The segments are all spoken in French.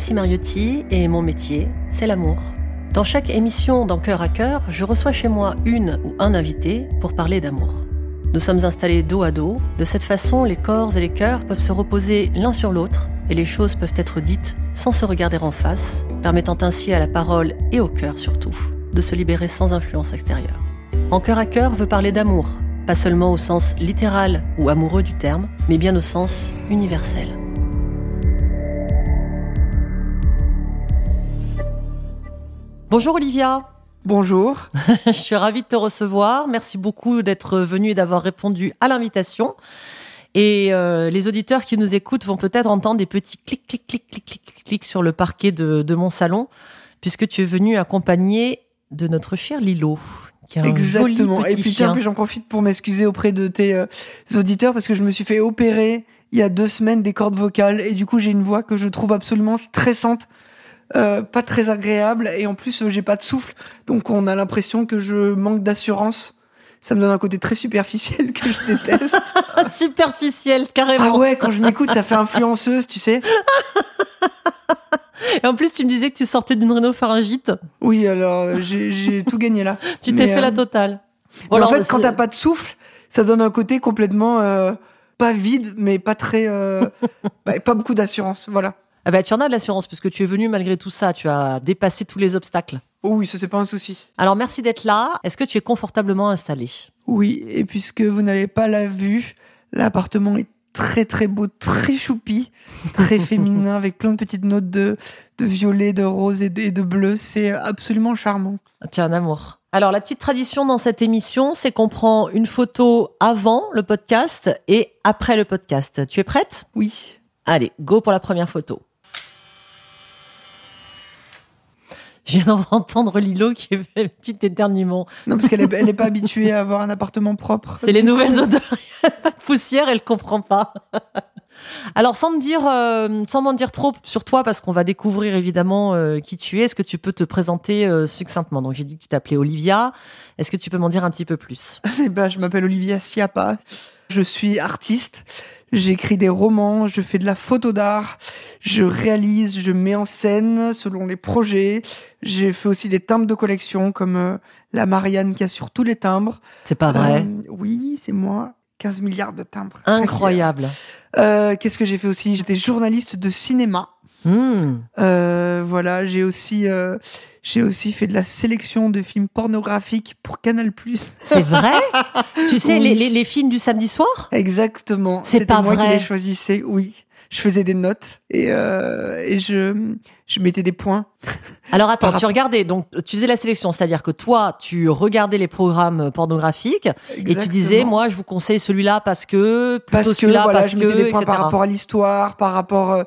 Lucie Mariotti et mon métier, c'est l'amour. Dans chaque émission dans Cœur à Cœur, je reçois chez moi une ou un invité pour parler d'amour. Nous sommes installés dos à dos. De cette façon, les corps et les cœurs peuvent se reposer l'un sur l'autre et les choses peuvent être dites sans se regarder en face, permettant ainsi à la parole et au cœur surtout de se libérer sans influence extérieure. En cœur à cœur veut parler d'amour, pas seulement au sens littéral ou amoureux du terme, mais bien au sens universel. Bonjour Olivia. Bonjour. Je suis ravie de te recevoir. Merci beaucoup d'être venu et d'avoir répondu à l'invitation. Et euh, les auditeurs qui nous écoutent vont peut-être entendre des petits clics, clics, clics, clics, clics, clics sur le parquet de, de mon salon, puisque tu es venu accompagné de notre cher Lilo. Qui a un Exactement. Joli petit Et puis tiens, j'en profite pour m'excuser auprès de tes euh, auditeurs parce que je me suis fait opérer il y a deux semaines des cordes vocales et du coup j'ai une voix que je trouve absolument stressante, euh, pas très agréable et en plus euh, j'ai pas de souffle donc on a l'impression que je manque d'assurance. Ça me donne un côté très superficiel que je déteste. superficiel, carrément. ah ouais, quand je m'écoute, ça fait influenceuse, tu sais. Et en plus, tu me disais que tu sortais d'une rhinopharyngite. Oui, alors euh, j'ai tout gagné là. Tu t'es fait la totale. En fait, quand t'as pas de souffle, ça donne un côté complètement euh, pas vide, mais pas très, euh, bah, pas beaucoup d'assurance. Voilà. Ah bah, tu en as de l'assurance, puisque tu es venu malgré tout ça. Tu as dépassé tous les obstacles. Oh oui, ça c'est pas un souci. Alors, merci d'être là. Est-ce que tu es confortablement installé? Oui, et puisque vous n'avez pas la vue, l'appartement est très très beau, très choupi, très féminin, avec plein de petites notes de, de violet, de rose et de, et de bleu. C'est absolument charmant. Es un amour. Alors, la petite tradition dans cette émission, c'est qu'on prend une photo avant le podcast et après le podcast. Tu es prête? Oui. Allez, go pour la première photo. Je viens d'entendre Lilo qui fait un petit éternuement. Non, parce qu'elle est, elle est pas habituée à avoir un appartement propre. C'est les nouvelles odeurs. Il a pas de poussière, elle comprend pas. Alors, sans me dire, euh, sans m'en dire trop sur toi, parce qu'on va découvrir évidemment euh, qui tu es, est-ce que tu peux te présenter euh, succinctement? Donc, j'ai dit que tu t'appelais Olivia. Est-ce que tu peux m'en dire un petit peu plus? Eh ben, je m'appelle Olivia Siapa. Je suis artiste. J'écris des romans, je fais de la photo d'art, je réalise, je mets en scène selon les projets. J'ai fait aussi des timbres de collection comme euh, la Marianne qui a sur tous les timbres. C'est pas vrai Euh, oui, c'est moi. 15 milliards de timbres. Incroyable. Euh, Qu'est-ce que j'ai fait aussi? J'étais journaliste de cinéma. Hmm. Euh, voilà, j'ai aussi, euh, j'ai aussi fait de la sélection de films pornographiques pour Canal+. C'est vrai? Tu sais, Oui. les, les- les films du samedi soir? Exactement. C'est pas moi vrai. qui les choisissais, oui. Je faisais des notes et, euh, et je, je mettais des points. Alors attends, tu regardais, donc tu faisais la sélection, c'est-à-dire que toi, tu regardais les programmes pornographiques et tu disais, moi, je vous conseille celui-là parce que, plutôt parce que celui-là voilà, parce je que, mettais des points etc. par rapport à l'histoire, par rapport euh,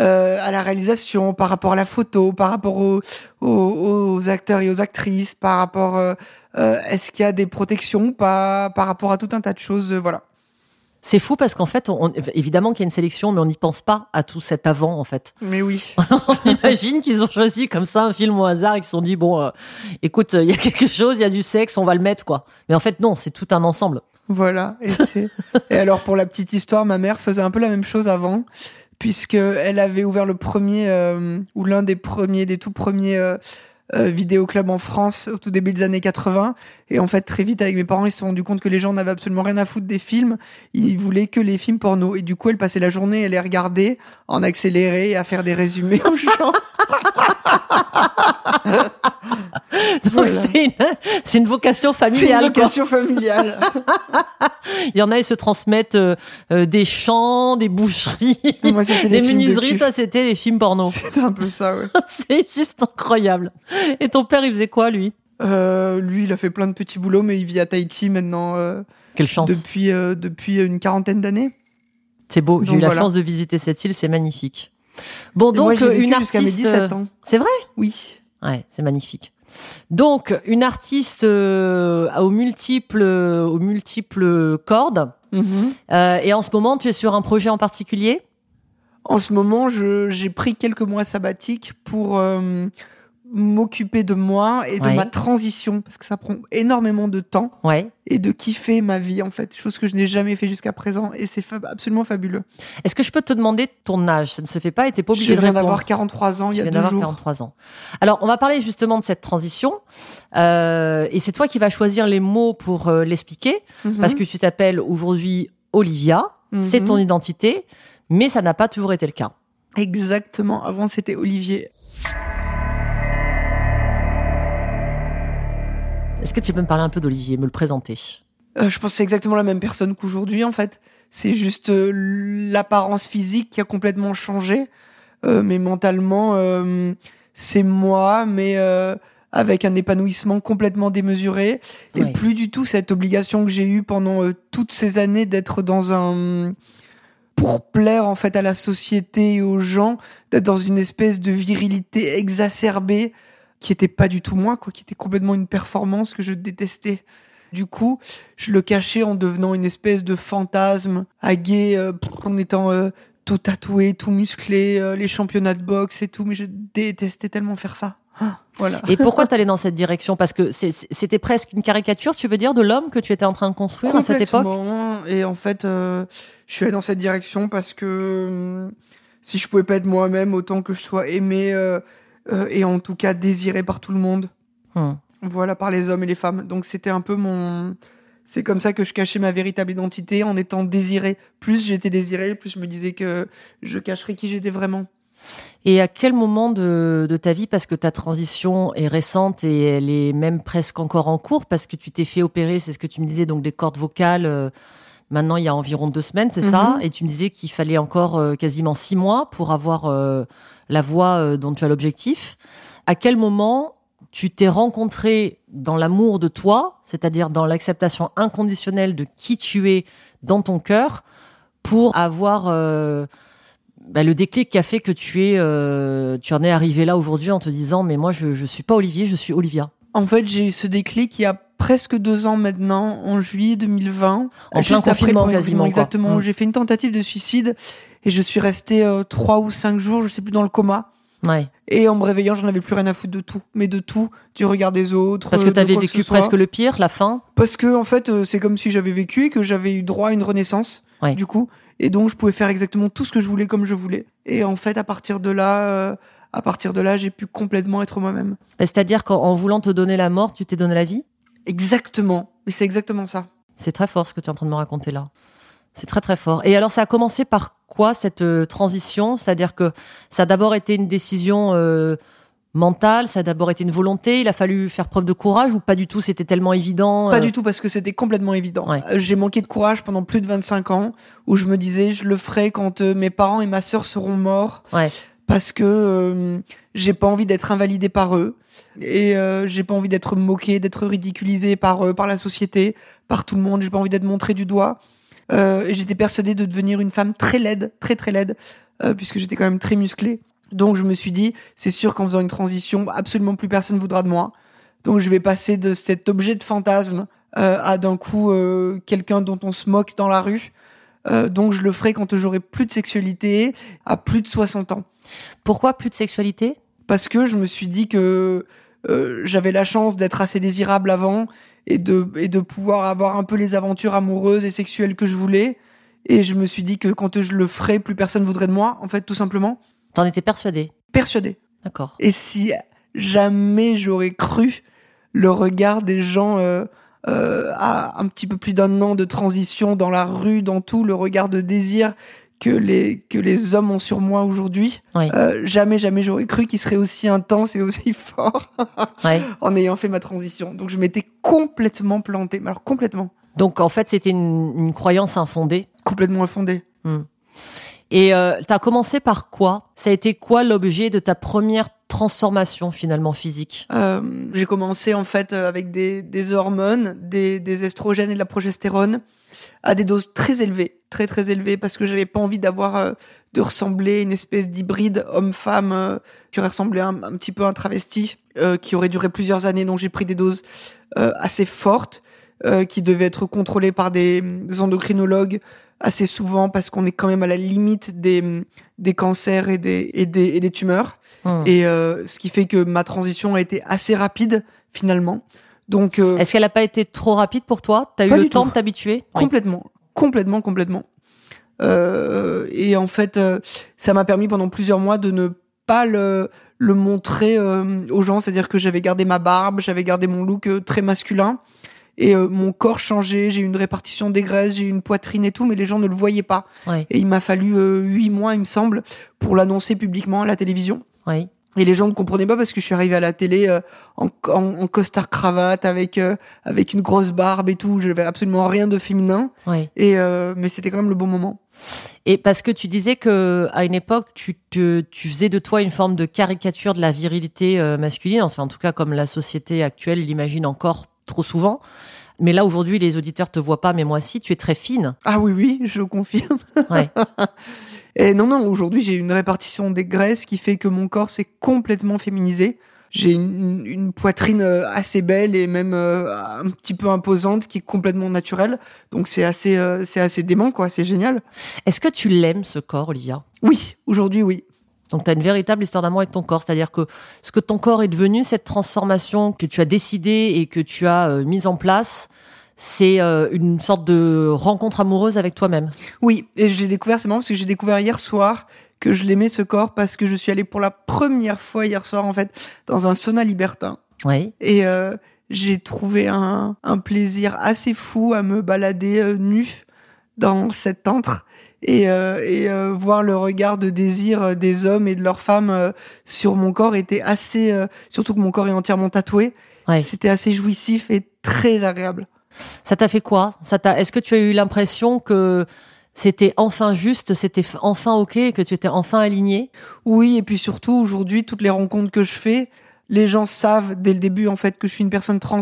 euh, à la réalisation, par rapport à la photo, par rapport aux, aux, aux acteurs et aux actrices, par rapport euh, euh, est-ce qu'il y a des protections ou pas, par rapport à tout un tas de choses, euh, voilà. C'est fou parce qu'en fait, on, évidemment qu'il y a une sélection, mais on n'y pense pas à tout cet avant, en fait. Mais oui. on imagine qu'ils ont choisi comme ça un film au hasard et qu'ils se sont dit, bon, euh, écoute, il y a quelque chose, il y a du sexe, on va le mettre, quoi. Mais en fait, non, c'est tout un ensemble. Voilà. Et, alors pour la petite histoire, ma mère faisait un peu la même chose avant, puisque elle avait ouvert le premier euh, ou l'un des premiers, des tout premiers euh, euh, vidéoclubs en France au tout début des années 80. Et en fait, très vite, avec mes parents, ils se sont rendus compte que les gens n'avaient absolument rien à foutre des films. Ils voulaient que les films porno. Et du coup, elle passait la journée, elle les regardait en accéléré et à faire des résumés aux gens. Donc, Voilà. c'est une, c'est une vocation C'est une familiale, quoi. vocation familiale. Il y en a, ils se transmettent euh, euh, des champs, des boucheries, Moi, c'était des de menuiseries. cul. Toi, c'était les films porno. C'était un peu ça, ouais. c'est juste incroyable. Et ton père, il faisait quoi, lui Euh, lui, il a fait plein de petits boulots, mais il vit à Tahiti maintenant euh, Quelle chance. depuis, euh, depuis une quarantaine d'années. C'est beau. J'ai eu la chance de visiter cette île, c'est magnifique. Bon, moi, donc une artiste. 17 ans. C'est vrai? Oui. Ouais, c'est magnifique. Donc une artiste euh, aux multiples, aux multiples cordes. Mhm. Euh, et en ce moment, tu es sur un projet en particulier? En ce moment, je- j'ai pris quelques mois sabbatiques pour, euh, m'occuper de moi et de Ouais. ma transition parce que ça prend énormément de temps Ouais. et de kiffer ma vie en fait, chose que je n'ai jamais fait jusqu'à présent et c'est fab- absolument fabuleux. Est-ce que je peux te demander ton âge? Ça ne se fait pas et t'es pas obligé Je de viens répondre. d'avoir 43 ans il y a viens deux jours. 43 ans. Alors, on va parler justement de cette transition. Euh, et c'est toi qui vas choisir les mots pour euh, l'expliquer. Mhm. Parce que tu t'appelles aujourd'hui Olivia. C'est Mhm. ton identité. Mais ça n'a pas toujours été le cas. Exactement, avant c'était Olivier. Est-ce que tu peux me parler un peu d'Olivier, me le présenter? Euh, je pense que c'est exactement la même personne qu'aujourd'hui en fait. C'est juste euh, l'apparence physique qui a complètement changé. Euh, mais mentalement, c'est moi, mais avec un épanouissement complètement démesuré. Et Ouais. plus du tout cette obligation que j'ai eue pendant toutes ces années d'être dans un... pour plaire en fait à la société et aux gens, d'être dans une espèce de virilité exacerbée qui était pas du tout moi, quoi, qui était complètement une performance que je détestais. Du coup, je le cachais en devenant une espèce de fantasme agué, euh, en étant euh, tout tatoué, tout musclé, euh, les championnats de boxe et tout, mais je détestais tellement faire ça. Ah, voilà. Et pourquoi t'allais dans cette direction? Parce que c'était presque une caricature, tu veux dire, de l'homme que tu étais en train de construire à cette époque? Et en fait, euh, je suis allé dans cette direction parce que euh, si je pouvais pas être moi-même, autant que je sois aimé euh, et en tout cas désiré par tout le monde. Hmm. Voilà, par les hommes et les femmes. Donc c'était un peu mon... C'est comme ça que je cachais ma véritable identité en étant désiré. Plus j'étais désiré, plus je me disais que je cacherais qui j'étais vraiment. Et à quel moment de, de ta vie, parce que ta transition est récente et elle est même presque encore en cours, parce que tu t'es fait opérer, c'est ce que tu me disais, donc des cordes vocales, euh, maintenant il y a environ deux semaines, c'est ça Mhm. Et tu me disais qu'il fallait encore euh, quasiment six mois pour avoir euh, la voix euh, dont tu as l'objectif. À quel moment tu t'es rencontré dans l'amour de toi, c'est-à-dire dans l'acceptation inconditionnelle de qui tu es dans ton cœur, pour avoir... bah, le déclic qui a fait que tu es, euh, tu en es arrivé là aujourd'hui en te disant mais moi je je suis pas Olivier, je suis Olivia? En fait, j'ai eu ce déclic il y a presque deux ans maintenant, en juillet 2020. En plein après le premier quasiment. Exactement. Mm. J'ai fait une tentative de suicide et je suis resté euh, trois ou cinq jours, je sais plus, dans le coma. Ouais. Et en me réveillant, j'en avais plus rien à foutre de tout, mais de tout, du regard des autres. Parce que tu de avais quoi que vécu presque le pire, la fin. Parce que en fait, euh, c'est comme si j'avais vécu et que j'avais eu droit à une renaissance. Ouais. Du coup, et donc je pouvais faire exactement tout ce que je voulais comme je voulais. Et en fait, à partir de là, euh, à partir de là, j'ai pu complètement être moi-même. Bah, C'est-à-dire qu'en en voulant te donner la mort, tu t'es donné la vie? Exactement. Mais c'est exactement ça. C'est très fort ce que tu es en train de me raconter là. C'est très très fort. Et alors ça a commencé par quoi cette euh, transition? C'est-à-dire que ça a d'abord été une décision euh, mentale, ça a d'abord été une volonté. Il a fallu faire preuve de courage ou pas du tout C'était tellement évident. Pas euh, du tout parce que c'était complètement évident. Ouais. J'ai manqué de courage pendant plus de 25 ans où je me disais je le ferai quand mes parents et ma sœur seront morts Ouais. Parce que euh, j'ai pas envie d'être invalidé par eux et euh, j'ai pas envie d'être moqué, d'être ridiculisé par eux, par la société, par tout le monde. J'ai pas envie d'être montré du doigt. Euh, et j'étais persuadée de devenir une femme très laide, très très laide, euh, puisque j'étais quand même très musclée. Donc je me suis dit, c'est sûr qu'en faisant une transition, absolument plus personne voudra de moi. Donc je vais passer de cet objet de fantasme euh, à d'un coup euh, quelqu'un dont on se moque dans la rue. Euh, donc je le ferai quand j'aurai plus de sexualité, à plus de 60 ans. Pourquoi plus de sexualité? Parce que je me suis dit que euh, j'avais la chance d'être assez désirable avant et de, et de pouvoir avoir un peu les aventures amoureuses et sexuelles que je voulais. Et je me suis dit que quand je le ferais, plus personne voudrait de moi, en fait, tout simplement. T'en étais persuadé. Persuadé. D'accord. Et si jamais j'aurais cru le regard des gens euh, euh, à un petit peu plus d'un an de transition dans la rue, dans tout, le regard de désir que les, que les hommes ont sur moi aujourd'hui, Oui. euh, jamais, jamais j'aurais cru qu'il serait aussi intense et aussi fort Ouais. en ayant fait ma transition. Donc je m'étais complètement planté, mais alors complètement, Donc en fait, c'était une, une croyance infondée. complètement infondé. Et euh, t'as commencé par quoi? Ça a été quoi l'objet de ta première transformation finalement physique? Euh, j'ai commencé en fait euh, avec des, des hormones, des, des estrogènes et de la progestérone à des doses très élevées, très très élevées, parce que j'avais pas envie d'avoir euh, de ressembler à une espèce d'hybride homme-femme euh, qui aurait ressemblé un, un petit peu à un travesti, euh, qui aurait duré plusieurs années. Donc j'ai pris des doses assez fortes, qui devaient être contrôlées par des, des endocrinologues assez souvent, parce qu'on est quand même à la limite des, des cancers et des, et des, et des tumeurs. Hmm. Et ce qui fait que ma transition a été assez rapide finalement. Donc euh, Est-ce qu'elle n'a pas été trop rapide pour toi? T'as eu le du temps tout. de t'habituer? Oui. complètement, complètement, complètement. Euh, et en fait, euh, ça m'a permis pendant plusieurs mois de ne pas le, le montrer euh, aux gens. C'est-à-dire que j'avais gardé ma barbe, j'avais gardé mon look euh, très masculin. Et euh, mon corps changeait, j'ai eu une répartition des graisses, j'ai eu une poitrine et tout, mais les gens ne le voyaient pas. Ouais. Et il m'a fallu euh, huit mois, il me semble, pour l'annoncer publiquement à la télévision. Oui. Et les gens ne comprenaient pas parce que je suis arrivé à la télé euh, en, en, en costard cravate avec euh, avec une grosse barbe et tout. Je n'avais absolument rien de féminin. Oui. Et euh, mais c'était quand même le bon moment. Et parce que tu disais que à une époque, tu, te, tu faisais de toi une forme de caricature de la virilité masculine, enfin en tout cas comme la société actuelle l'imagine encore trop souvent. Mais là aujourd'hui, les auditeurs te voient pas, mais moi si, tu es très fine. Ah oui oui, je confirme. Ouais. Et non non, aujourd'hui j'ai une répartition des graisses qui fait que mon corps s'est complètement féminisé. J'ai une, une poitrine euh, assez belle et même euh, un petit peu imposante qui est complètement naturelle. Donc c'est assez euh, c'est assez dément quoi, c'est génial. Est-ce que tu l'aimes ce corps, Olivia? Oui, aujourd'hui oui. Donc tu as une véritable histoire d'amour avec ton corps, c'est-à-dire que ce que ton corps est devenu, cette transformation que tu as décidé et que tu as euh, mise en place, c'est euh, une sorte de rencontre amoureuse avec toi-même. Oui, et j'ai découvert, c'est marrant parce que j'ai découvert hier soir que je l'aimais ce corps parce que je suis allée pour la première fois hier soir en fait dans un sauna libertin Oui. et euh, j'ai trouvé un, un plaisir assez fou à me balader euh, nu dans cet antre et, euh, et euh, voir le regard de désir des hommes et de leurs femmes euh, sur mon corps était assez, surtout que mon corps est entièrement tatoué, Ouais. c'était assez jouissif et très agréable. Ça t'a fait quoi? Ça t'a Est-ce que tu as eu l'impression que c'était enfin juste, c'était enfin ok, que tu étais enfin aligné? Oui, et puis surtout, aujourd'hui, toutes les rencontres que je fais, les gens savent dès le début, en fait, que je suis une personne trans.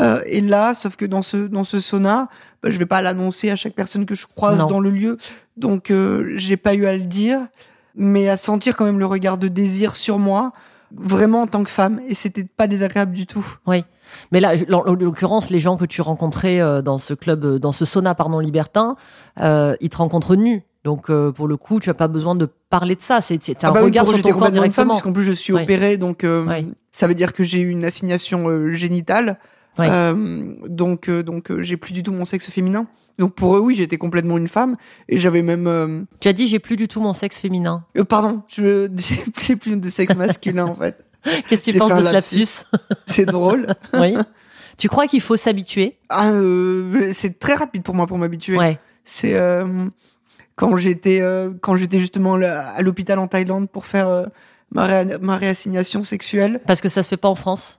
Euh, et là, sauf que dans ce, dans ce sauna, bah, je vais pas l'annoncer à chaque personne que je croise Non. dans le lieu. Donc, euh, j'ai pas eu à le dire, mais à sentir quand même le regard de désir sur moi, vraiment en tant que femme. Et c'était pas désagréable du tout. Oui. Mais là, en en l'occurrence, les gens que tu rencontrais euh, dans ce club, euh, dans ce sauna, pardon, libertin, euh, ils te rencontrent nus. Donc, euh, pour le coup, tu as pas besoin de parler de ça. C'est un Ah bah oui, regard sur ton corps directement. parce qu'en plus, je suis opérée, donc euh, ça veut dire que j'ai eu une assignation génitale. Donc, donc j'ai plus du tout mon sexe féminin. Donc pour eux, oui, j'étais complètement une femme et j'avais même. euh, Tu as dit, j'ai plus du tout mon sexe féminin. euh, pardon, je j'ai plus de sexe masculin en fait. Qu'est-ce que tu penses de ce lapsus C'est drôle. Oui. Tu crois qu'il faut s'habituer Ah, euh, c'est très rapide pour moi pour m'habituer. Ouais. C'est quand j'étais quand j'étais justement à l'hôpital en Thaïlande pour faire ma, ré- ma réassignation sexuelle. Parce que ça se fait pas en France.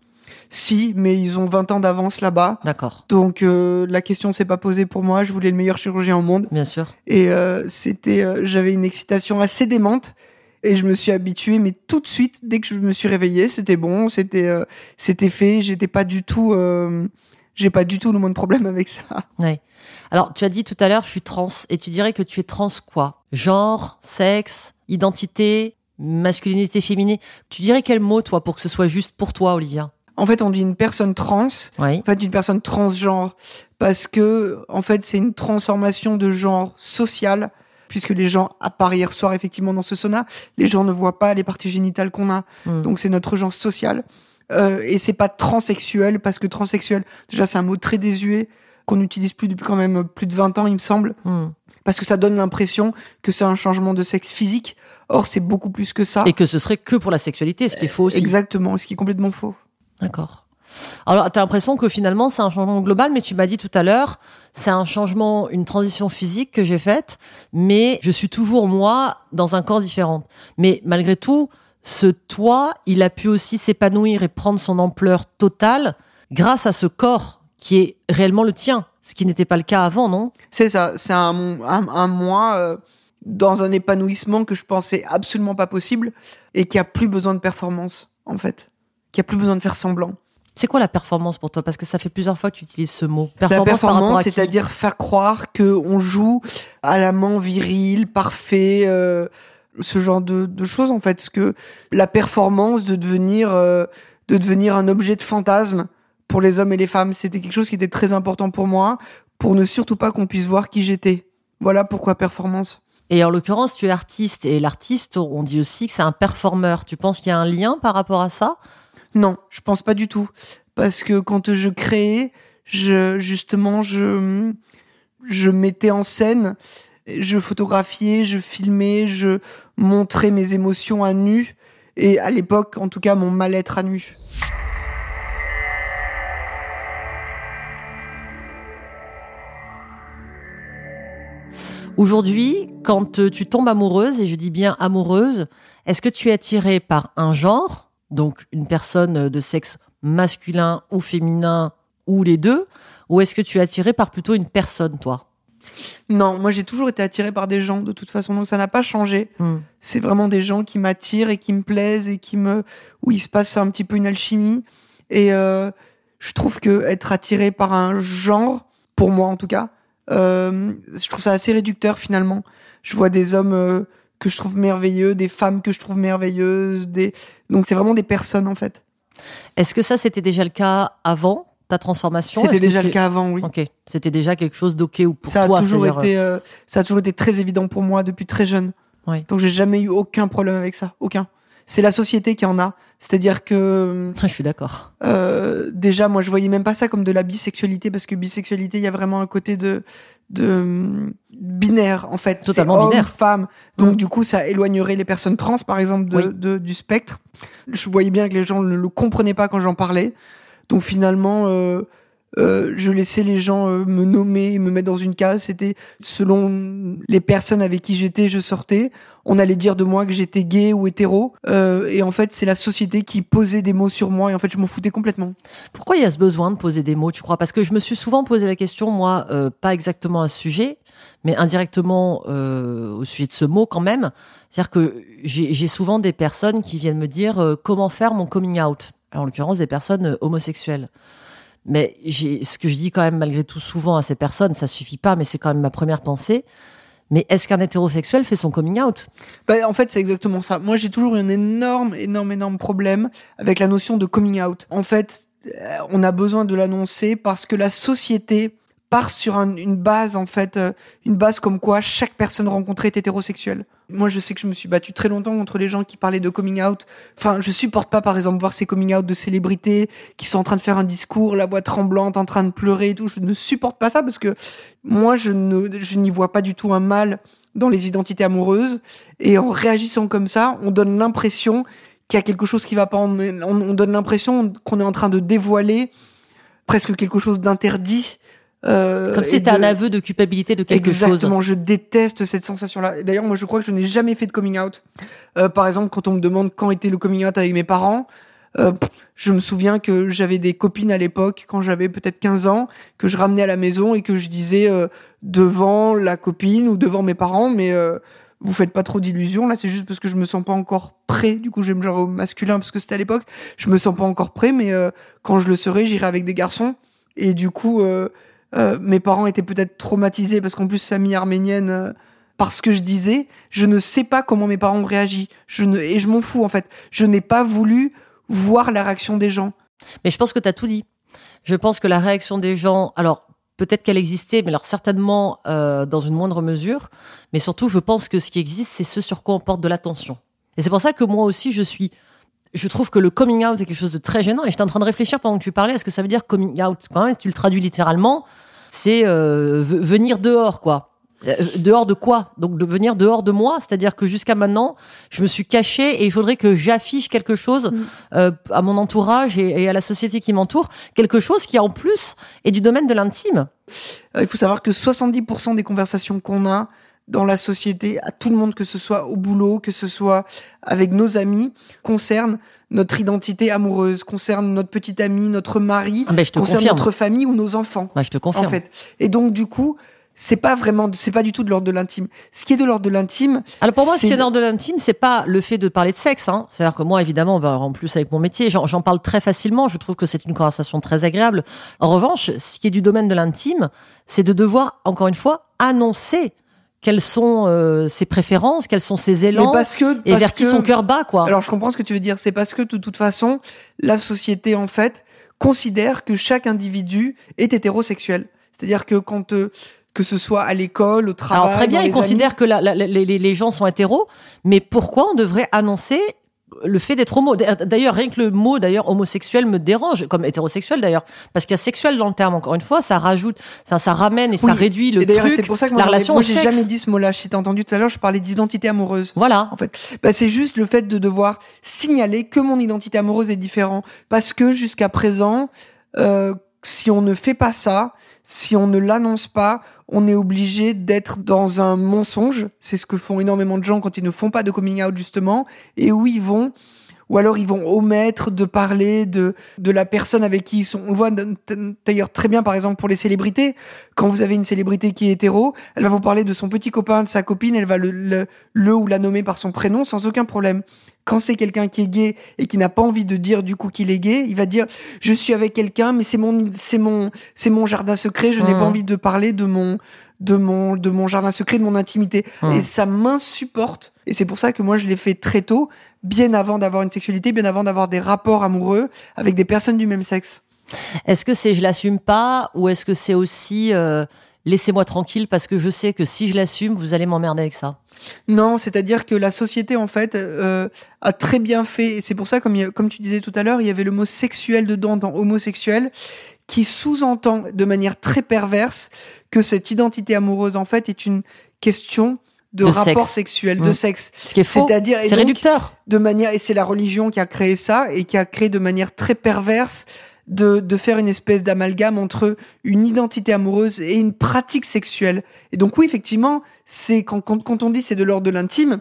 Si, mais ils ont 20 ans d'avance là-bas. D'accord. Donc euh, la question s'est pas posée pour moi. Je voulais le meilleur chirurgien au monde Bien sûr. et euh, c'était, euh, j'avais une excitation assez démente et je me suis habitué, mais tout de suite dès que je me suis réveillé, c'était bon, c'était, euh, c'était fait. J'étais pas du tout, euh, j'ai pas du tout le moins de problème avec ça. Ouais. Alors, tu as dit tout à l'heure, je suis trans, et tu dirais que tu es trans quoi? Genre, sexe, identité, masculinité féminine. Tu dirais quel mot, toi, pour que ce soit juste pour toi, Olivia? En fait, on dit une personne trans, Oui. en fait une personne transgenre, parce que en fait c'est une transformation de genre social, puisque les gens, à part hier soir effectivement dans ce sauna, les gens ne voient pas les parties génitales qu'on a, Hmm. donc c'est notre genre social. Euh, et c'est pas transsexuel, parce que transsexuel, déjà c'est un mot très désuet, qu'on n'utilise plus depuis quand même plus de 20 ans, il me semble, Hmm. parce que ça donne l'impression que c'est un changement de sexe physique. Or, c'est beaucoup plus que ça. Et que ce serait que pour la sexualité, ce qu'il faut aussi. Exactement, ce qui est complètement faux. D'accord. Alors, tu as l'impression que finalement, c'est un changement global, mais tu m'as dit tout à l'heure, c'est un changement, une transition physique que j'ai faite, mais je suis toujours moi dans un corps différent. Mais malgré tout, ce toi, il a pu aussi s'épanouir et prendre son ampleur totale grâce à ce corps qui est réellement le tien, ce qui n'était pas le cas avant, non? C'est ça, c'est un, un, euh, dans un épanouissement que je pensais absolument pas possible et qui a plus besoin de performance, en fait. Qui a plus besoin de faire semblant. C'est quoi la performance pour toi? Parce que ça fait plusieurs fois que tu utilises ce mot. la performance, qui? c'est-à-dire faire croire que on joue à l'amant viril, parfait, euh, ce genre de, de choses, en fait. Ce que la performance de devenir, euh, de devenir un objet de fantasme pour les hommes et les femmes, c'était quelque chose qui était très important pour moi, pour ne surtout pas qu'on puisse voir qui j'étais. Voilà pourquoi performance. Et en l'occurrence, tu es artiste et l'artiste, on dit aussi que c'est un performeur. Tu penses qu'il y a un lien par rapport à ça? Non, je pense pas du tout. Parce que quand je créais, je, justement, je, je mettais en scène, je photographiais, je filmais, je montrais mes émotions à nu. Et à l'époque, en tout cas, mon mal-être à nu. Aujourd'hui, quand euh, tu tombes amoureuse, et je dis bien amoureuse, est-ce que tu es attirée par un genre, donc une personne de sexe masculin ou féminin ou les deux, ou est-ce que tu es attirée par plutôt une personne, toi? Non, moi j'ai toujours été attirée par des gens de toute façon, donc ça n'a pas changé. Hmm. C'est vraiment des gens qui m'attirent et qui me plaisent et qui me où il se passe un petit peu une alchimie. Et euh, je trouve que être attiré par un genre, pour moi en tout cas, euh, je trouve ça assez réducteur finalement. Je vois des hommes euh, que je trouve merveilleux, des femmes que je trouve merveilleuses, des donc c'est vraiment des personnes en fait. Est-ce que ça c'était déjà le cas avant ta transformation? C'était déjà tu- le cas avant, oui. Ok, c'était déjà quelque chose d'ok ou pour ça a toujours été euh, ça a toujours été très évident pour moi depuis très jeune. Oui. Donc j'ai jamais eu aucun problème avec ça, aucun. C'est la société qui en a. C'est-à-dire que Je suis d'accord. euh, déjà moi je voyais même pas ça comme de la bisexualité parce que bisexualité il y a vraiment un côté de de binaire en fait. Totalement homme, binaire. femme. Donc Mm. du coup ça éloignerait les personnes trans par exemple de, Oui. de- du spectre. Je voyais bien que les gens ne le comprenaient pas quand j'en parlais. Donc finalement euh, euh, je laissais les gens euh, me nommer, me mettre dans une case. C'était selon les personnes avec qui j'étais, je sortais. On allait dire de moi que j'étais gay ou hétéro. Euh, et en fait, c'est la société qui posait des mots sur moi. Et en fait, je m'en foutais complètement. Pourquoi il y a ce besoin de poser des mots, tu crois? Parce que je me suis souvent posé la question, moi, euh, pas exactement à ce sujet, mais indirectement euh, au sujet de ce mot quand même. C'est-à-dire que j'ai souvent des personnes qui viennent me dire comment faire mon coming out? En l'occurrence, des personnes homosexuelles. Mais ce que je dis quand même malgré tout souvent à ces personnes, ça suffit pas, mais c'est quand même ma première pensée. Mais est-ce qu'un hétérosexuel fait son coming out? Bah, en fait, c'est exactement ça. Moi, j'ai toujours eu un énorme, énorme, énorme problème avec la notion de coming out. En fait, euh, on a besoin de l'annoncer parce que la société part sur un- une base, en fait, euh, une base comme quoi chaque personne rencontrée est hétérosexuelle. Moi, je sais que je me suis battu très longtemps contre les gens qui parlaient de coming out. Enfin, je supporte pas, par exemple, voir ces coming out de célébrités qui sont en train de faire un discours, la voix tremblante, en train de pleurer et tout. Je ne supporte pas ça parce que moi, je ne, je n'y vois pas du tout un mal dans les identités amoureuses. Et en réagissant comme ça, on donne l'impression qu'il y a quelque chose qui va pas. On, on- on donne l'impression qu'on est en train de dévoiler presque quelque chose d'interdit. Euh, Comme si c'était un aveu de culpabilité de quelque Exactement, chose. je déteste cette sensation-là. D'ailleurs, moi, je crois que je n'ai jamais fait de coming out. Euh, par exemple, quand on me demande quand était le coming out avec mes parents, euh, je me souviens que j'avais des copines à l'époque, quand j'avais peut-être 15 ans, que je ramenais à la maison et que je disais euh, devant la copine ou devant mes parents, mais euh, vous faites pas trop d'illusions. Là, c'est juste parce que je me sens pas encore prêt. Du coup, j'aime genre au masculin parce que c'était à l'époque. Je me sens pas encore prêt, mais euh, quand je le serai, j'irai avec des garçons. Et du coup, euh, euh, mes parents étaient peut-être traumatisés parce qu'en plus famille arménienne euh, parce que je disais je ne sais pas comment mes parents ont réagi et je m'en fous en fait je n'ai pas voulu voir la réaction des gens Mais je pense que tu as tout dit. Je pense que la réaction des gens, alors peut-être qu'elle existait, mais alors certainement euh, dans une moindre mesure. Mais surtout, je pense que ce qui existe, c'est ce sur quoi on porte de l'attention. Et c'est pour ça que moi aussi, je suis. Je trouve que le coming out est quelque chose de très gênant. Et j'étais en train de réfléchir pendant que tu parlais. Est-ce que ça veut dire coming out? Quand même, tu le traduis littéralement, c'est euh, venir dehors, quoi. Euh, dehors de quoi? Donc de venir dehors de moi, c'est-à-dire que jusqu'à maintenant, je me suis caché et il faudrait que j'affiche quelque chose Mm. euh, à mon entourage et, et à la société qui m'entoure, quelque chose qui en plus est du domaine de l'intime. Euh, il faut savoir que 70% des conversations qu'on a dans la société à tout le monde que ce soit au boulot que ce soit avec nos amis concernent notre identité amoureuse concernent notre petite amie notre mari Ah ben, je te concernent confirme. notre famille ou nos enfants Ouais, je te confirme. en fait. Et donc du coup, c'est pas vraiment, c'est pas du tout de l'ordre de l'intime. Ce qui est de l'ordre de l'intime, Alors pour moi, ce qui est dans de l'intime, c'est pas le fait de parler de sexe. Hein. C'est-à-dire que moi, évidemment, bah, en plus avec mon métier, j'en parle très facilement. Je trouve que c'est une conversation très agréable. En revanche, ce qui est du domaine de l'intime, c'est de devoir, encore une fois, annoncer quelles sont euh, ses préférences, quels sont ses élans, parce que, et parce vers qui son cœur bat, quoi. Alors je comprends ce que tu veux dire. C'est parce que de toute façon, la société en fait considère que chaque individu est hétérosexuel. C'est-à-dire que quand euh, que ce soit à l'école, au travail. Alors très bien, ils considèrent que la- la- les, les- les gens sont hétéros, mais pourquoi on devrait annoncer le fait d'être homo D'ailleurs, rien que le mot d'ailleurs homosexuel me dérange, comme hétérosexuel d'ailleurs, parce qu'il y a sexuel dans le terme. Encore une fois, ça rajoute, ça, ça ramène et ça réduit le Et truc. c'est pour ça que la moi, ai- relation moi, j'ai jamais dit ce mot-là. Si t'as entendu tout à l'heure, je parlais d'identité amoureuse. Voilà. En fait, bah, c'est juste le fait de devoir signaler que mon identité amoureuse est différente. Parce que jusqu'à présent, euh, si on ne fait pas ça, si on ne l'annonce pas, on est obligé d'être dans un mensonge. C'est ce que font énormément de gens quand ils ne font pas de coming out justement, et où ils vont ou alors ils vont omettre de parler de de la personne avec qui ils sont. On le voit d'ailleurs très bien, par exemple, pour les célébrités. Quand vous avez une célébrité qui est hétéro, elle va vous parler de son petit copain, de sa copine, elle va le, le, le ou la nommer par son prénom sans aucun problème. Quand c'est quelqu'un qui est gay et qui n'a pas envie de dire du coup qu'il est gay, il va dire je suis avec quelqu'un, mais c'est mon c'est mon c'est mon jardin secret. Je n'ai pas envie de parler de mon de mon de mon jardin secret, de mon intimité. Mhm. Et ça m'insupporte. Et c'est pour ça que moi je l'ai fait très tôt, bien avant d'avoir une sexualité, bien avant d'avoir des rapports amoureux avec des personnes du même sexe. Est-ce que c'est je l'assume pas ou est-ce que c'est aussi euh, laissez-moi tranquille parce que je sais que si je l'assume, vous allez m'emmerder avec ça? Non, c'est-à-dire que la société en fait euh, a très bien fait. Et c'est pour ça, comme comme tu disais tout à l'heure, il y avait le mot sexuel dedans dans homosexuel, qui sous-entend de manière très perverse que cette identité amoureuse en fait est une question de, De rapport sexuel, de Mm. sexe. Ce qui est faux. C'est-à-dire, C'est réducteur. de manière et c'est la religion qui a créé ça et qui a créé de manière très perverse de, de faire une espèce d'amalgame entre une identité amoureuse et une pratique sexuelle. Et donc oui, effectivement, c'est quand, quand, quand on dit c'est de l'ordre de l'intime,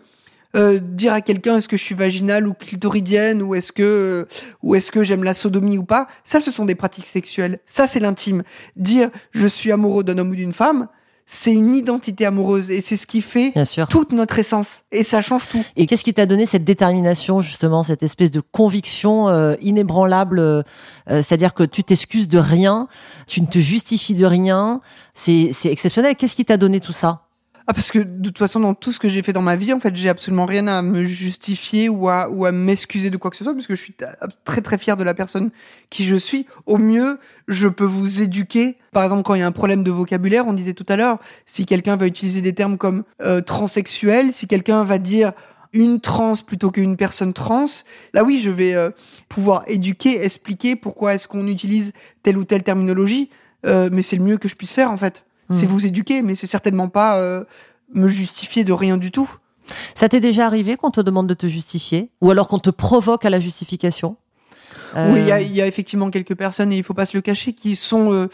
euh, dire à quelqu'un est-ce que je suis vaginale ou clitoridienne ou est-ce que euh, ou est-ce que j'aime la sodomie ou pas, ça ce sont des pratiques sexuelles. Ça c'est l'intime. Dire je suis amoureux d'un homme ou d'une femme, c'est une identité amoureuse et c'est ce qui fait Bien sûr. toute notre essence et ça change tout. Et qu'est-ce qui t'a donné cette détermination, justement, cette espèce de conviction euh, inébranlable euh, euh, C'est-à-dire que tu t'excuses de rien, tu ne te justifies de rien. C'est c'est exceptionnel. Qu'est-ce qui t'a donné tout ça? Ah parce que de toute façon dans tout ce que j'ai fait dans ma vie en fait j'ai absolument rien à me justifier ou à ou à m'excuser de quoi que ce soit parce que je suis très très fier de la personne qui je suis. Au mieux je peux vous éduquer. Par exemple quand il y a un problème de vocabulaire on disait tout à l'heure si quelqu'un va utiliser des termes comme euh, transsexuel, si quelqu'un va dire une trans plutôt qu'une personne trans, là oui, je vais euh, pouvoir éduquer, expliquer pourquoi est-ce qu'on utilise telle ou telle terminologie, euh, mais c'est le mieux que je puisse faire en fait. C'est vous éduquer, mais c'est certainement pas euh, me justifier de rien du tout. Ça t'est déjà arrivé qu'on te demande de te justifier Ou alors qu'on te provoque à la justification? Euh, Oui, il y y a effectivement quelques personnes, et il faut pas se le cacher, qui sont euh,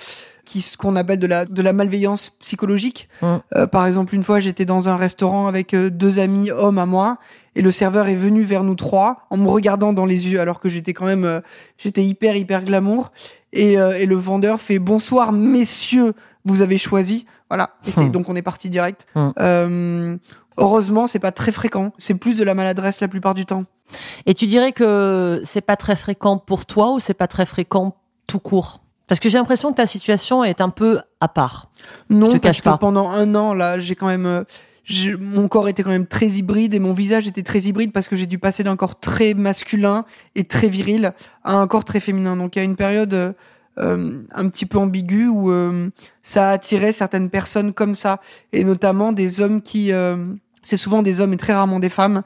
qui ce qu'on appelle de la de la malveillance psychologique. Mhm. Euh, par exemple, une fois, j'étais dans un restaurant avec euh, deux amis hommes à moi, et le serveur est venu vers nous trois en me regardant dans les yeux, alors que j'étais quand même euh, j'étais hyper hyper glamour, et, euh, et le vendeur fait bonsoir messieurs, vous avez choisi, voilà. Et c'est- Mhm. donc on est parti direct. Mhm. Euh, heureusement, c'est pas très fréquent. C'est plus de la maladresse la plupart du temps. Et tu dirais que c'est pas très fréquent pour toi ou c'est pas très fréquent tout court? Parce que j'ai l'impression que ta situation est un peu à part. Non, Je te parce que pas. pendant un an, là, j'ai quand même, euh, mon corps était quand même très hybride et mon visage était très hybride parce que j'ai dû passer d'un corps très masculin et très viril à un corps très féminin. Donc il y a une période euh, un petit peu ambiguë où euh, ça a attiré certaines personnes comme ça et notamment des hommes qui, euh, c'est souvent des hommes et très rarement des femmes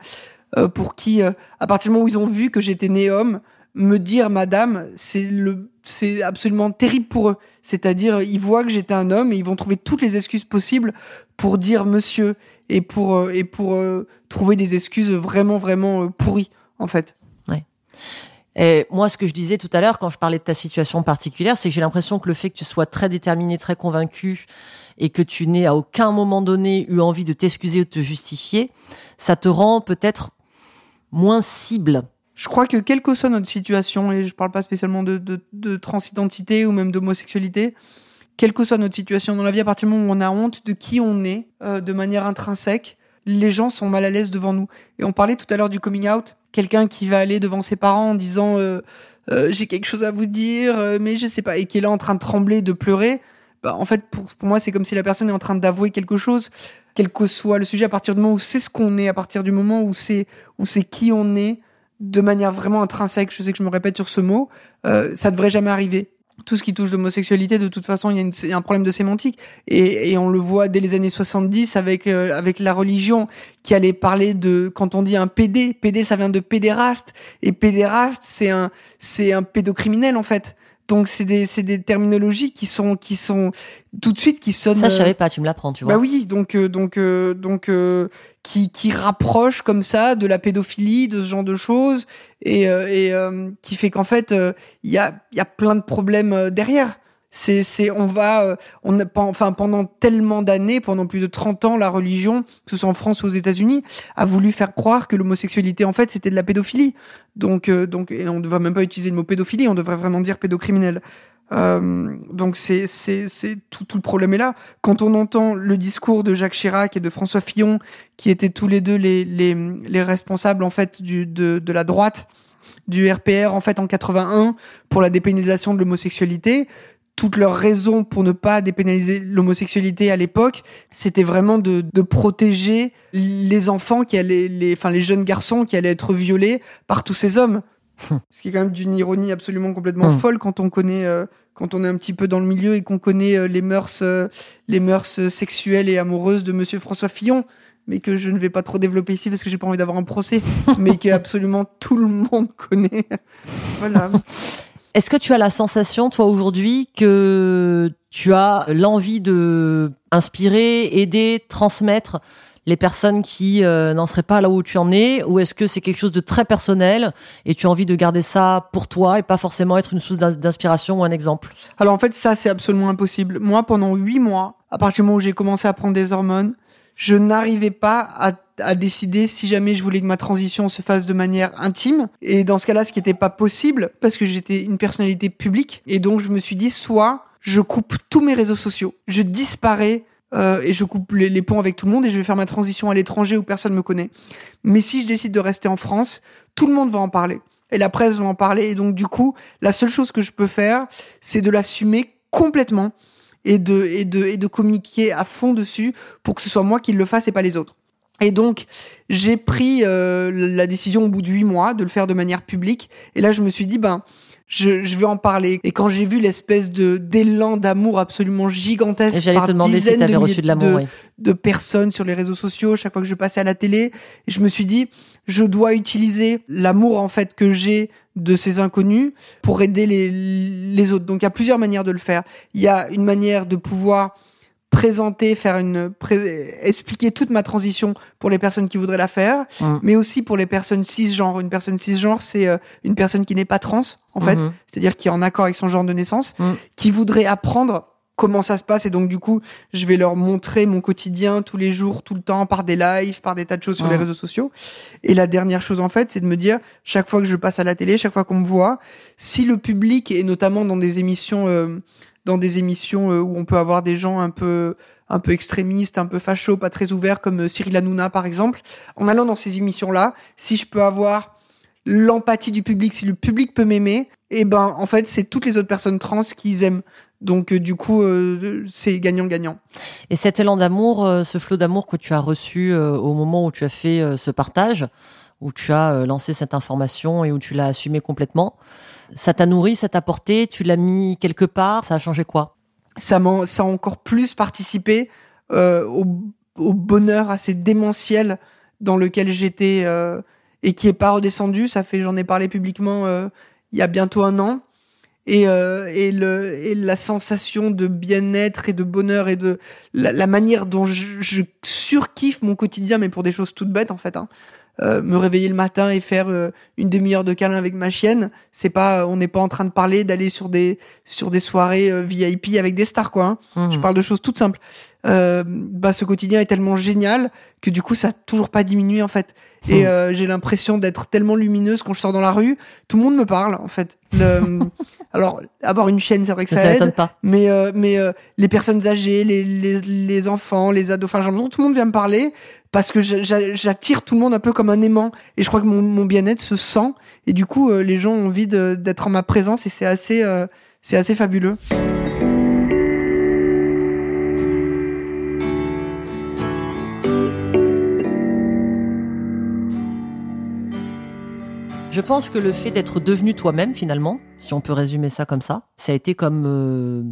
euh, pour qui, euh, à partir du moment où ils ont vu que j'étais né homme, me dire madame, c'est le, c'est absolument terrible pour eux. C'est-à-dire, ils voient que j'étais un homme et ils vont trouver toutes les excuses possibles pour dire monsieur et pour euh, et pour euh, trouver des excuses vraiment vraiment euh, pourries en fait. Et moi, ce que je disais tout à l'heure quand je parlais de ta situation particulière, c'est que j'ai l'impression que le fait que tu sois très déterminé, très convaincu, et que tu n'aies à aucun moment donné eu envie de t'excuser ou de te justifier, ça te rend peut-être moins cible. Je crois que quelle que soit notre situation, et je parle pas spécialement de transidentité ou même d'homosexualité, quelle que soit notre situation dans la vie, à partir du moment où on a honte de qui on est, euh, de manière intrinsèque, les gens sont mal à l'aise devant nous. Et on parlait tout à l'heure du coming out, quelqu'un qui va aller devant ses parents en disant euh, euh, j'ai quelque chose à vous dire, euh, mais je sais pas, et qui est là en train de trembler, de pleurer. Bah, en fait, pour, pour moi, c'est comme si la personne est en train d'avouer quelque chose, quel que soit le sujet, à partir du moment où c'est ce qu'on est, à partir du moment où c'est où c'est qui on est, de manière vraiment intrinsèque. Je sais que je me répète sur ce mot, euh, ça devrait jamais arriver. Tout ce qui touche l'homosexualité, de toute façon, il y, a un problème de sémantique. Et, et on le voit dès les années 70 avec, euh, avec la religion qui allait parler de, quand on dit un PD, PD ça vient de pédéraste. Et pédéraste, c'est un, c'est un pédocriminel en fait. Donc c'est des, c'est des terminologies qui sont, qui sont tout de suite qui sonnent. Ça, je euh, savais pas, tu me l'apprends, tu vois. bah oui, donc euh, donc euh, donc euh, qui qui rapproche comme ça de la pédophilie, de ce genre de choses et euh, et euh, qui fait qu'en fait il y a il y a plein de problèmes derrière. C'est c'est on va euh, on a enfin pendant tellement d'années, pendant plus de 30 ans la religion, que ce soit en France ou aux États-Unis, a voulu faire croire que l'homosexualité en fait c'était de la pédophilie. Donc euh, donc et on ne devrait même pas utiliser le mot pédophilie, on devrait vraiment dire pédocriminel. Euh, donc c'est c'est c'est tout tout le problème est là quand on entend le discours de Jacques Chirac et de François Fillon, qui étaient tous les deux les, les, les responsables en fait du, de, de la droite du RPR en fait en 81 pour la dépénalisation de l'homosexualité, toutes leurs raisons pour ne pas dépénaliser l'homosexualité à l'époque, c'était vraiment de, de protéger les enfants qui allaient, les, enfin les jeunes garçons qui allaient être violés par tous ces hommes. Ce qui est quand même d'une ironie absolument complètement Hmm. folle quand on connaît, euh, quand on est un petit peu dans le milieu et qu'on connaît euh, les mœurs, euh, les mœurs sexuelles et amoureuses de Monsieur François Fillon, mais que je ne vais pas trop développer ici parce que j'ai pas envie d'avoir un procès, mais que absolument tout le monde connaît. voilà. Est-ce que tu as la sensation, toi, aujourd'hui, que tu as l'envie de inspirer, aider, transmettre les personnes qui euh, n'en seraient pas là où tu en es? Ou est-ce que c'est quelque chose de très personnel et tu as envie de garder ça pour toi et pas forcément être une source d'in- d'inspiration ou un exemple? Alors en fait, ça, c'est absolument impossible. Moi, pendant huit mois, à partir du moment où j'ai commencé à prendre des hormones, je n'arrivais pas à, à décider si jamais je voulais que ma transition se fasse de manière intime. Et dans ce cas-là, ce qui n'était pas possible, parce que j'étais une personnalité publique. Et donc, je me suis dit, soit je coupe tous mes réseaux sociaux, je disparais euh, et je coupe les, ponts avec tout le monde et je vais faire ma transition à l'étranger où personne me connaît. Mais si je décide de rester en France, tout le monde va en parler. Et la presse va en parler. Et donc, du coup, la seule chose que je peux faire, c'est de l'assumer complètement et de, et, de, et de communiquer à fond dessus pour que ce soit moi qui le fasse et pas les autres. Et donc, j'ai pris euh, la décision au bout de huit mois de le faire de manière publique. Et là, je me suis dit, ben, je, je vais en parler. Et quand j'ai vu l'espèce de d'élan d'amour absolument gigantesque Et J'allais par te demander si dizaines avais de reçu de l'amour. oui. de personnes sur les réseaux sociaux, chaque fois que je passais à la télé, je me suis dit, je dois utiliser l'amour en fait que j'ai de ces inconnus pour aider les, les autres. Donc il y a plusieurs manières de le faire. Il y a une manière de pouvoir présenter, faire une pré- expliquer toute ma transition pour les personnes qui voudraient la faire, Mm. mais aussi pour les personnes cisgenres. Une personne cisgenre, c'est euh, une personne qui n'est pas trans en fait, Mhm. c'est-à-dire qui est en accord avec son genre de naissance, Mm. qui voudrait apprendre comment ça se passe et donc du coup je vais leur montrer mon quotidien tous les jours tout le temps par des lives par des tas de choses sur Mm. les réseaux sociaux et la dernière chose en fait c'est de me dire chaque fois que je passe à la télé chaque fois qu'on me voit si le public et notamment dans des émissions euh, dans des émissions euh, où on peut avoir des gens un peu un peu extrémistes, un peu fachos, pas très ouverts comme euh, Cyril Hanouna par exemple, en allant dans ces émissions là, si je peux avoir l'empathie du public, si le public peut m'aimer, et ben en fait c'est toutes les autres personnes trans qui aiment. Donc euh, du coup euh, c'est gagnant-gagnant. Et cet élan d'amour, ce flot d'amour que tu as reçu au moment où tu as fait ce partage, où tu as euh, lancé cette information et où tu l'as assumé complètement, ça t'a nourri, ça t'a porté, tu l'as mis quelque part, ça a changé quoi? Ça a encore plus participé euh, au, au bonheur assez démentiel dans lequel j'étais euh, et qui est pas redescendu. Ça fait j'en ai parlé publiquement il y a bientôt un an. Et, et, et la sensation de bien-être et de bonheur et de la, manière dont je, je surkiffe mon quotidien, mais pour des choses toutes bêtes en fait. Hein. Euh, me réveiller le matin et faire euh, une demi-heure de câlin avec ma chienne, c'est pas, on n'est pas en train de parler d'aller sur des sur des soirées euh, VIP avec des stars quoi. Hein. Je Mhm. parle de choses toutes simples. Euh, bah ce quotidien est tellement génial que du coup ça a toujours pas diminué en fait. Et Mhm. euh, j'ai l'impression d'être tellement lumineuse quand je sors dans la rue, tout le monde me parle en fait. Le- alors avoir une chaîne c'est vrai que Ça, ça, ça aide, pas. mais euh, mais euh, les personnes âgées, les, les, les enfants, les ados, enfin tout le monde vient me parler parce que j'a- j'a- j'attire tout le monde un peu comme un aimant et je crois que mon, mon bien-être se sent et du coup euh, les gens ont envie d'être en ma présence et c'est assez euh, c'est assez fabuleux. Je pense que le fait d'être devenu toi-même, finalement, si on peut résumer ça comme ça, ça a été comme euh,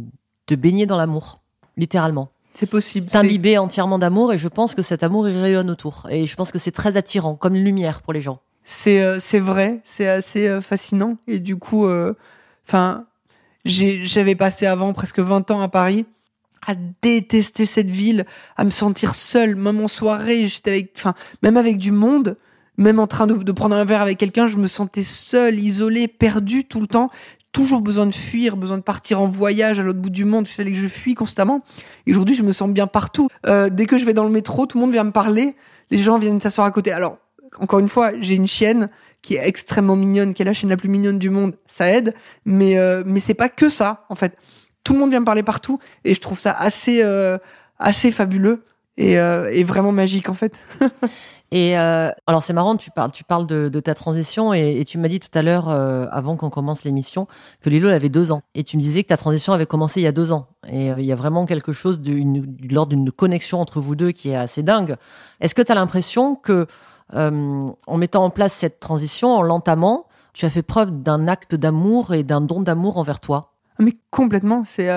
te baigner dans l'amour, littéralement. C'est possible. T'imbiber entièrement d'amour et je pense que cet amour, il rayonne autour. Et je pense que c'est très attirant, comme une lumière pour les gens. C'est euh, c'est vrai, c'est assez euh, fascinant. Et du coup, enfin, j'avais passé avant presque 20 ans à Paris à détester cette ville, à me sentir seule, même en soirée, j'étais avec, enfin, même avec du monde, même en train de, de prendre un verre avec quelqu'un, je me sentais seule, isolée, perdue tout le temps. Toujours besoin de fuir, besoin de partir en voyage à l'autre bout du monde. Il fallait que je fuis constamment. Et aujourd'hui, je me sens bien partout. Euh, dès que je vais dans le métro, tout le monde vient me parler. Les gens viennent s'asseoir à côté. Alors, encore une fois, j'ai une chienne qui est extrêmement mignonne, qui est la chienne la plus mignonne du monde. Ça aide. Mais, euh, mais c'est pas que ça, en fait. Tout le monde vient me parler partout. Et je trouve ça assez, euh, assez fabuleux et, euh, et vraiment magique, en fait. Et euh, alors c'est marrant, tu parles, tu parles de, de ta transition et, tu m'as dit tout à l'heure, euh, avant qu'on commence l'émission, que Lilo avait deux ans. Et tu me disais que ta transition avait commencé il y a deux ans. Et euh, il y a vraiment quelque chose d'une, lors d'une connexion entre vous deux qui est assez dingue. Est-ce que tu as l'impression que en mettant en place cette transition, en l'entamant, tu as fait preuve d'un acte d'amour et d'un don d'amour envers toi? Mais complètement, c'est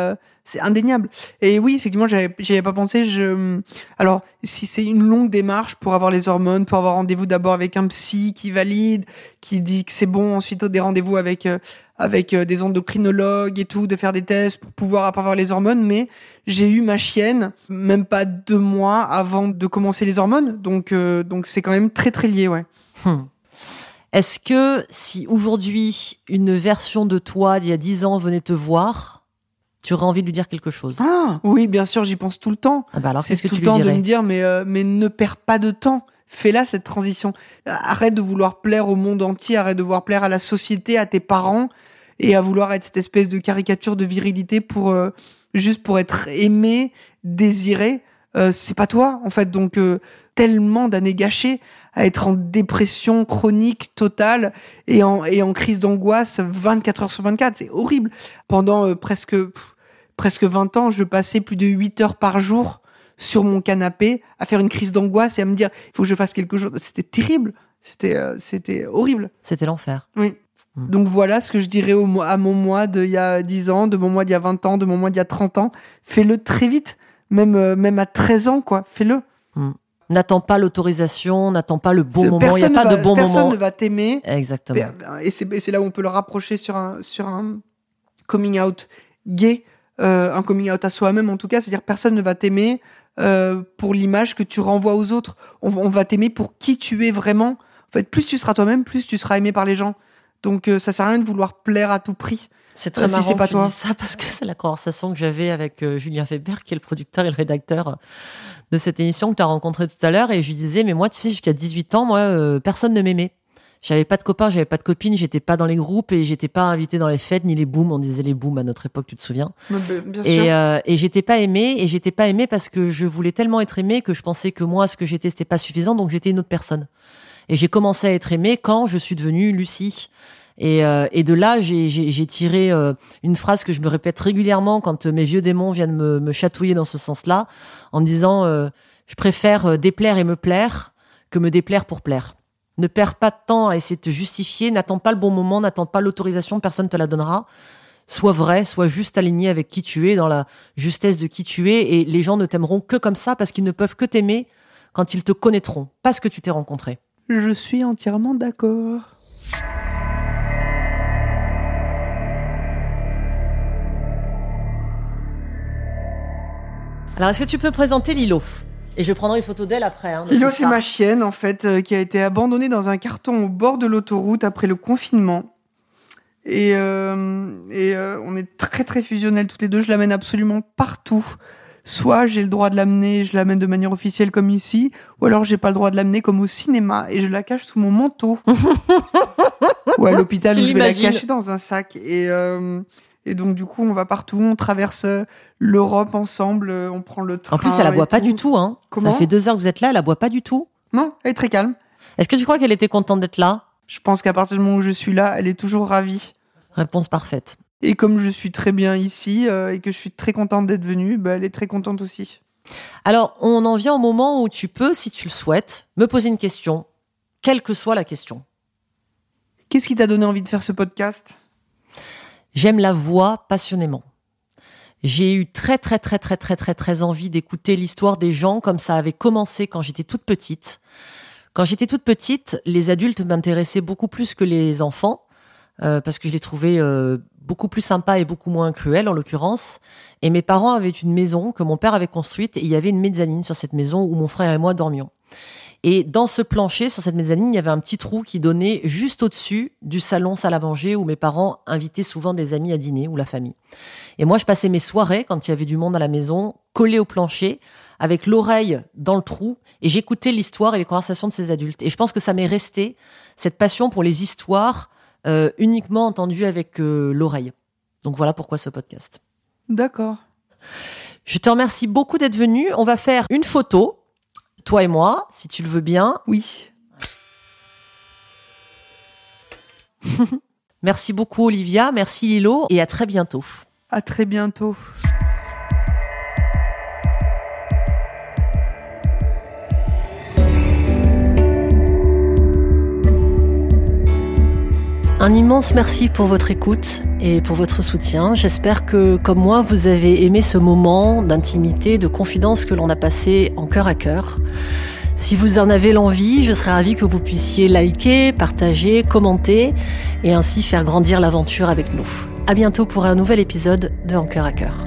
c'est indéniable. Et oui, effectivement, j'avais j'avais pas pensé. Je alors si c'est une longue démarche pour avoir les hormones, pour avoir rendez-vous d'abord avec un psy qui valide, qui dit que c'est bon, ensuite des rendez-vous avec euh, avec euh, des endocrinologues et tout, de faire des tests pour pouvoir avoir les hormones. Mais j'ai eu ma chienne même pas deux mois avant de commencer les hormones, donc donc c'est quand même très très lié, ouais. Hum. Est-ce que si aujourd'hui une version de toi d'il y a dix ans venait te voir, tu aurais envie de lui dire quelque chose Ah oui, bien sûr, j'y pense tout le temps. Ah bah alors qu'est-ce que tout tu le temps de me dire mais euh, mais ne perds pas de temps. Fais-la cette transition. Arrête de vouloir plaire au monde entier, arrête de vouloir plaire à la société, à tes parents et à vouloir être cette espèce de caricature de virilité pour euh, juste pour être aimé, désiré. Euh, c'est pas toi en fait. Donc euh, tellement d'années gâchées à être en dépression chronique totale et en, et en crise d'angoisse 24 heures sur 24. C'est horrible. Pendant euh, presque, pff, presque 20 ans, je passais plus de 8 heures par jour sur mon canapé à faire une crise d'angoisse et à me dire, il faut que je fasse quelque chose. C'était terrible. C'était, euh, c'était horrible. C'était l'enfer. Oui. Mm. Donc voilà ce que je dirais au, à mon moi d'il y a 10 ans, de mon moi d'il y a 20 ans, de mon moi d'il y a 30 ans. Fais-le très vite. Même, euh, même à 13 ans, quoi. Fais-le. N'attends pas l'autorisation, n'attends pas le bon moment. Il n'y a personne pas ne de va- bon personne moment. ne va t'aimer. Exactement. Et c'est et c'est là où on peut le rapprocher sur un, sur un coming out gay, euh, un coming out à soi-même en tout cas, c'est-à-dire personne ne va t'aimer euh, pour l'image que tu renvoies aux autres. On, on va t'aimer pour qui tu es vraiment. En fait, plus tu seras toi-même, plus tu seras aimé par les gens. Donc euh, ça sert à rien de vouloir plaire à tout prix. C'est très Euh, si marrant c'est pas que tu toi. dises ça parce que c'est la conversation que j'avais avec euh, Julien Weber, qui est le producteur et le rédacteur de cette émission que tu as rencontré tout à l'heure. Et je lui disais, mais moi, tu sais, jusqu'à 18 ans, moi, euh, personne ne m'aimait. J'avais pas de copains, j'avais pas de copines, j'étais pas dans les groupes et j'étais pas invité dans les fêtes ni les booms. On disait les booms à notre époque, tu te souviens Bien sûr. Et, euh, et j'étais pas aimée et j'étais pas aimée parce que je voulais tellement être aimée que je pensais que moi, ce que j'étais, c'était pas suffisant, donc j'étais une autre personne. Et j'ai commencé à être aimée quand je suis devenue Lucie. Et, euh, et de là, j'ai- tiré euh, une phrase que je me répète régulièrement quand euh, mes vieux démons viennent me, me chatouiller dans ce sens-là, en me disant euh, je préfère déplaire et me plaire que me déplaire pour plaire. Ne perds pas de temps à essayer de te justifier, n'attends pas le bon moment, n'attends pas l'autorisation, personne te la donnera. Sois vrai, sois juste aligné avec qui tu es, dans la justesse de qui tu es, et les gens ne t'aimeront que comme ça parce qu'ils ne peuvent que t'aimer quand ils te connaîtront, parce que tu t'es rencontré. Je suis entièrement d'accord. Alors, est-ce que tu peux présenter Lilo? Et je prendrai une photo d'elle après. Hein, Lilo, c'est ma chienne, en fait, euh, qui a été abandonnée dans un carton au bord de l'autoroute après le confinement. Et, euh, et euh, on est très très fusionnels toutes les deux. Je l'amène absolument partout. Soit j'ai le droit de l'amener, je l'amène de manière officielle comme ici, ou alors j'ai pas le droit de l'amener comme au cinéma et je la cache sous mon manteau. ou à l'hôpital où je vais la cacher dans un sac. Et, euh, et donc du coup on va partout, on traverse euh, l'Europe ensemble, euh, on prend le train. En plus, elle la boit pas tout. du tout. Hein. Comment Ça fait deux heures que vous êtes là, elle la boit pas du tout. Non, elle est très calme. Est-ce que tu crois qu'elle était contente d'être là? Je pense qu'à partir du moment où je suis là, elle est toujours ravie. Réponse parfaite. Et comme je suis très bien ici euh, et que je suis très contente d'être venue, bah, elle est très contente aussi. Alors, on en vient au moment où tu peux, si tu le souhaites, me poser une question, quelle que soit la question. Qu'est-ce qui t'a donné envie de faire ce podcast? J'aime la voix passionnément. J'ai eu très très très très très très très envie d'écouter l'histoire des gens comme ça avait commencé quand j'étais toute petite. Quand j'étais toute petite, les adultes m'intéressaient beaucoup plus que les enfants euh, parce que je les trouvais euh, beaucoup plus sympas et beaucoup moins cruels en l'occurrence. Et mes parents avaient une maison que mon père avait construite et il y avait une mezzanine sur cette maison où mon frère et moi dormions. Et dans ce plancher, sur cette mezzanine, il y avait un petit trou qui donnait juste au-dessus du salon salle à manger où mes parents invitaient souvent des amis à dîner ou la famille. Et moi, je passais mes soirées, quand il y avait du monde à la maison, collé au plancher, avec l'oreille dans le trou, et j'écoutais l'histoire et les conversations de ces adultes. Et je pense que ça m'est resté, cette passion pour les histoires euh, uniquement entendues avec euh, l'oreille. Donc voilà pourquoi ce podcast. D'accord. Je te remercie beaucoup d'être venu. On va faire une photo toi et moi, si tu le veux bien. Oui. merci beaucoup Olivia, merci Lilo et à très bientôt. À très bientôt. Un immense merci pour votre écoute et pour votre soutien. J'espère que, comme moi, vous avez aimé ce moment d'intimité, de confidence que l'on a passé en cœur à cœur. Si vous en avez l'envie, je serais ravie que vous puissiez liker, partager, commenter et ainsi faire grandir l'aventure avec nous. À bientôt pour un nouvel épisode de En cœur à cœur.